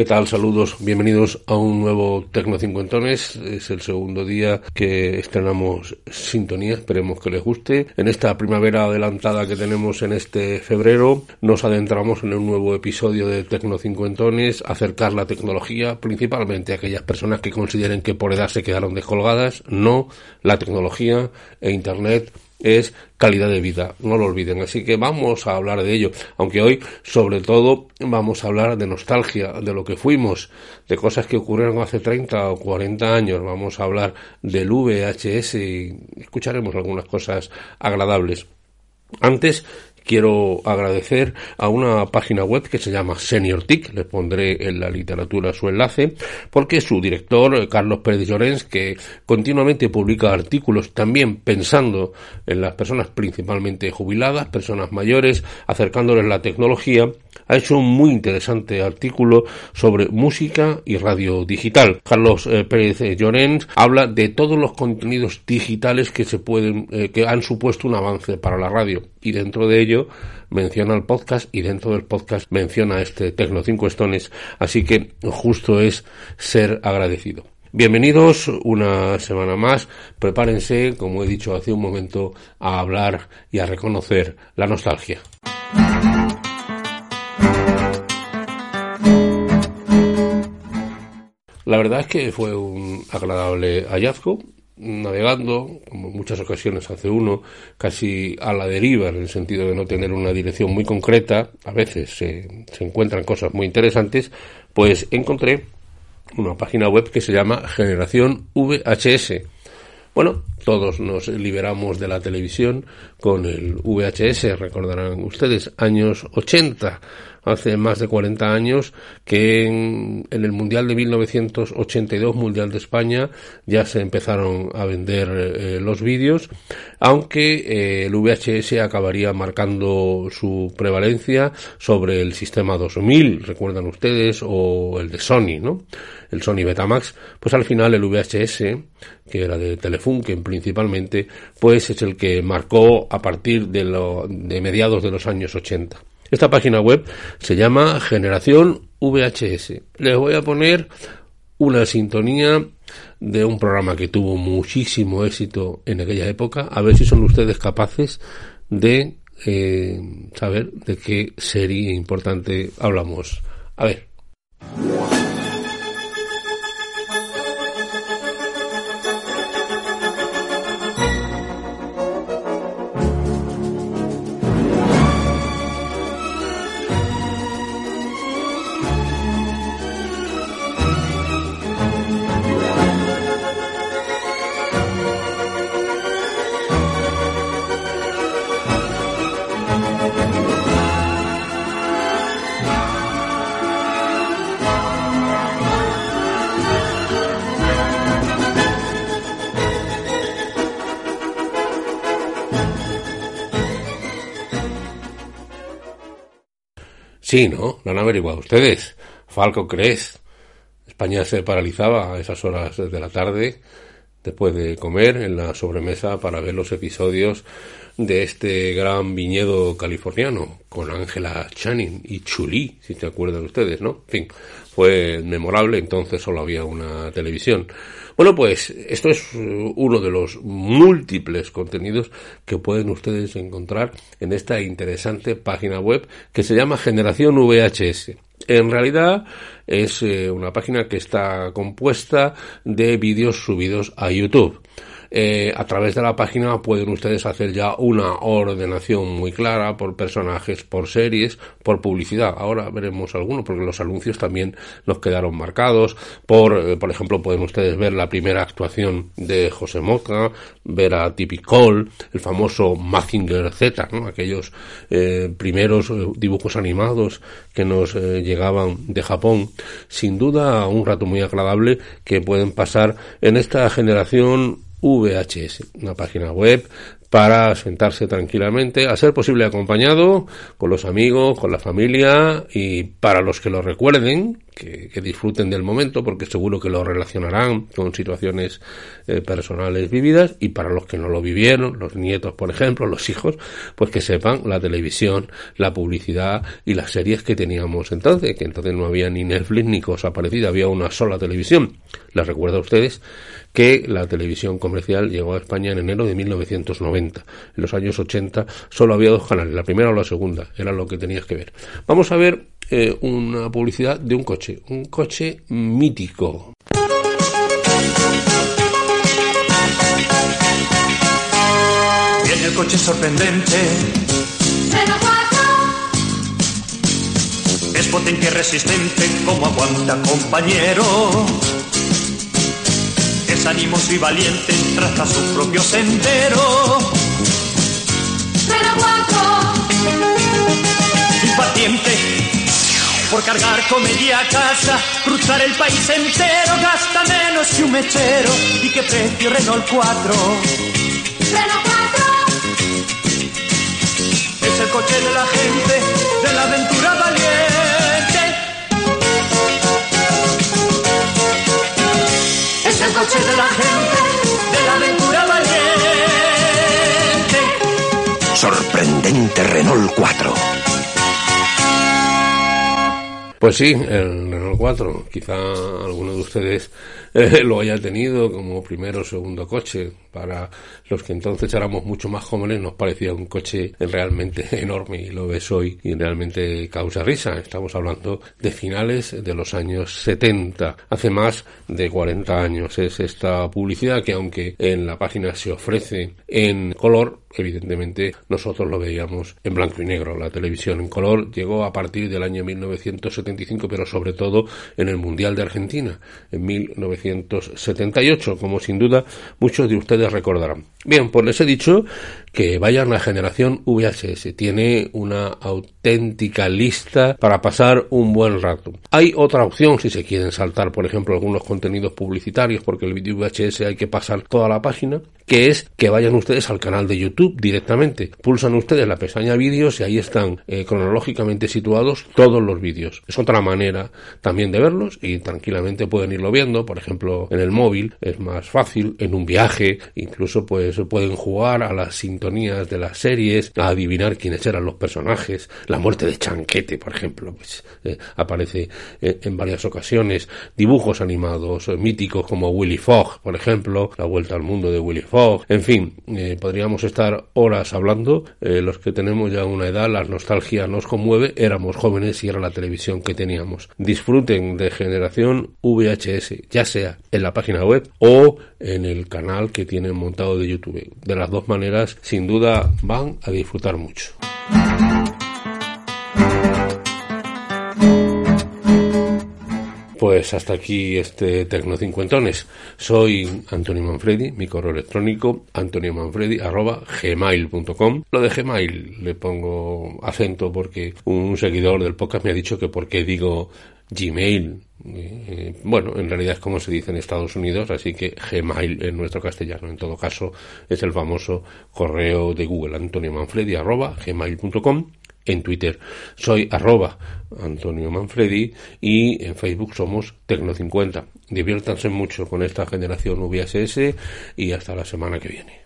¿Qué tal? Saludos, bienvenidos a un nuevo Tecno Cincuentones. Es el segundo día que estrenamos Sintonía, esperemos que les guste. En esta primavera adelantada que tenemos en este febrero, nos adentramos en un nuevo episodio de Tecno Cincuentones, acercar la tecnología, principalmente a aquellas personas que consideren que por edad se quedaron descolgadas. No, la tecnología e Internet es calidad de vida, no lo olviden. Así que vamos a hablar de ello, aunque hoy sobre todo vamos a hablar de nostalgia, de lo que fuimos, de cosas que ocurrieron hace 30 o 40 años, vamos a hablar del VHS y escucharemos algunas cosas agradables. Antes quiero agradecer a una página web que se llama Senior TIC, le pondré en la literatura su enlace, porque su director, Carlos Pérez Llorens, que continuamente publica artículos también pensando en las personas principalmente jubiladas, personas mayores, acercándoles la tecnología, ha hecho un muy interesante artículo sobre música y radio digital. Carlos eh, Pérez Llorens habla de todos los contenidos digitales que se pueden, eh, que han supuesto un avance para la radio y dentro de ello menciona el podcast y dentro del podcast menciona este Tecno 5 Stones, así que justo es ser agradecido. Bienvenidos una semana más. Prepárense, como he dicho hace un momento, a hablar y a reconocer la nostalgia. La verdad es que fue un agradable hallazgo navegando, como en muchas ocasiones hace uno, casi a la deriva, en el sentido de no tener una dirección muy concreta, a veces se, se encuentran cosas muy interesantes, pues encontré una página web que se llama Generación VHS. Bueno, todos nos liberamos de la televisión con el VHS, recordarán ustedes, años 80 hace más de 40 años que en, el Mundial de 1982, Mundial de España, ya se empezaron a vender eh, los vídeos, aunque eh, el VHS acabaría marcando su prevalencia sobre el sistema 2000, recuerdan ustedes, o el de Sony, ¿no? El Sony Betamax, pues al final el VHS, que era de Telefunken principalmente, pues es el que marcó a partir de, lo, de mediados de los años 80. Esta página web se llama Generación VHS. Les voy a poner una sintonía de un programa que tuvo muchísimo éxito en aquella época. A ver si son ustedes capaces de eh, saber de qué serie importante hablamos. A ver. Sí, ¿no? Lo han averiguado ustedes. Falco crees. España se paralizaba a esas horas de la tarde, después de comer, en la sobremesa para ver los episodios de este gran viñedo californiano, con Angela Channing y Chuli, si se acuerdan ustedes, ¿no? En fin, fue memorable, entonces solo había una televisión. Bueno, pues esto es uh, uno de los múltiples contenidos que pueden ustedes encontrar en esta interesante página web que se llama Generación VHS. En realidad es eh, una página que está compuesta de vídeos subidos a YouTube. Eh, a través de la página pueden ustedes hacer ya una ordenación muy clara por personajes, por series, por publicidad. Ahora veremos algunos porque los anuncios también nos quedaron marcados. Por, eh, por ejemplo, pueden ustedes ver la primera actuación de José Moca, ver a Tippy Cole, el famoso Mazinger Z, ¿no? aquellos eh, primeros dibujos animados que nos llegaban de Japón. Sin duda, un rato muy agradable que pueden pasar en esta generación VHS, una página web para sentarse tranquilamente, a ser posible acompañado con los amigos, con la familia y para los que lo recuerden, que, disfruten del momento porque seguro que lo relacionarán con situaciones eh, personales vividas y para los que no lo vivieron, los nietos por ejemplo, los hijos, pues que sepan la televisión, la publicidad y las series que teníamos entonces, que entonces no había ni Netflix ni cosa parecida, había una sola televisión. Les recuerdo a ustedes que la televisión comercial llegó a España en enero de 1990. En los años 80 solo había dos canales, la primera o la segunda, era lo que tenías que ver. Vamos a ver eh, una publicidad de un coche, un coche mítico. Viene el coche sorprendente. Es potente y resistente, como aguanta compañero. Es animoso y valiente, traza su propio sendero. Impaciente por cargar comedia a casa, cruzar el país entero, gasta menos que un mechero. ¿Y qué precio Renault 4? Renault 4 Es el coche de la gente, de la aventura valiente. Es el coche de la gente, de la aventura valiente. Sorprendente Renault 4 pues sí, el Renault 4. Quizá alguno de ustedes lo haya tenido como primero o segundo coche. Para los que entonces éramos mucho más jóvenes nos parecía un coche realmente enorme y lo ves hoy y realmente causa risa. Estamos hablando de finales de los años 70, hace más de 40 años. Es esta publicidad que aunque en la página se ofrece en color, evidentemente nosotros lo veíamos en blanco y negro. La televisión en color llegó a partir del año 1975, pero sobre todo en el Mundial de Argentina, en 1978, como sin duda muchos de ustedes recordarán. Bien, pues les he dicho que vayan a generación VHS. Tiene una auténtica lista para pasar un buen rato. Hay otra opción si se quieren saltar, por ejemplo, algunos contenidos publicitarios, porque el vídeo VHS hay que pasar toda la página, que es que vayan ustedes al canal de YouTube directamente. Pulsan ustedes la pestaña vídeos y ahí están eh, cronológicamente situados todos los vídeos. Es otra manera también de verlos y tranquilamente pueden irlo viendo, por ejemplo, en el móvil es más fácil, en un viaje, incluso pues pueden jugar a las sintonías de las series, a adivinar quiénes eran los personajes. La muerte de Chanquete, por ejemplo, pues eh, aparece eh, en varias ocasiones. Dibujos animados eh, míticos como Willy Fogg, por ejemplo, La vuelta al mundo de Willy Fogg. En fin, podríamos estar horas hablando. los que tenemos ya una edad, la nostalgia nos conmueve. Éramos jóvenes y era la televisión que teníamos. Disfruten de generación VHS, ya en la página web o en el canal que tienen montado de YouTube. De las dos maneras, sin duda, van a disfrutar mucho. Pues hasta aquí este Tecno Cincuentones. Soy Antonio Manfredi, mi correo electrónico antoniomanfredi.gmail.com Lo de Gmail le pongo acento porque un seguidor del podcast me ha dicho que por qué digo Gmail. Eh, bueno, en realidad es como se dice en Estados Unidos, así que Gmail en nuestro castellano. En todo caso, es el famoso correo de Google, Antonio Manfredi, arroba, gmail.com. En Twitter soy arroba Antonio Manfredi y en Facebook somos Tecno50. Diviértanse mucho con esta generación VSS y hasta la semana que viene.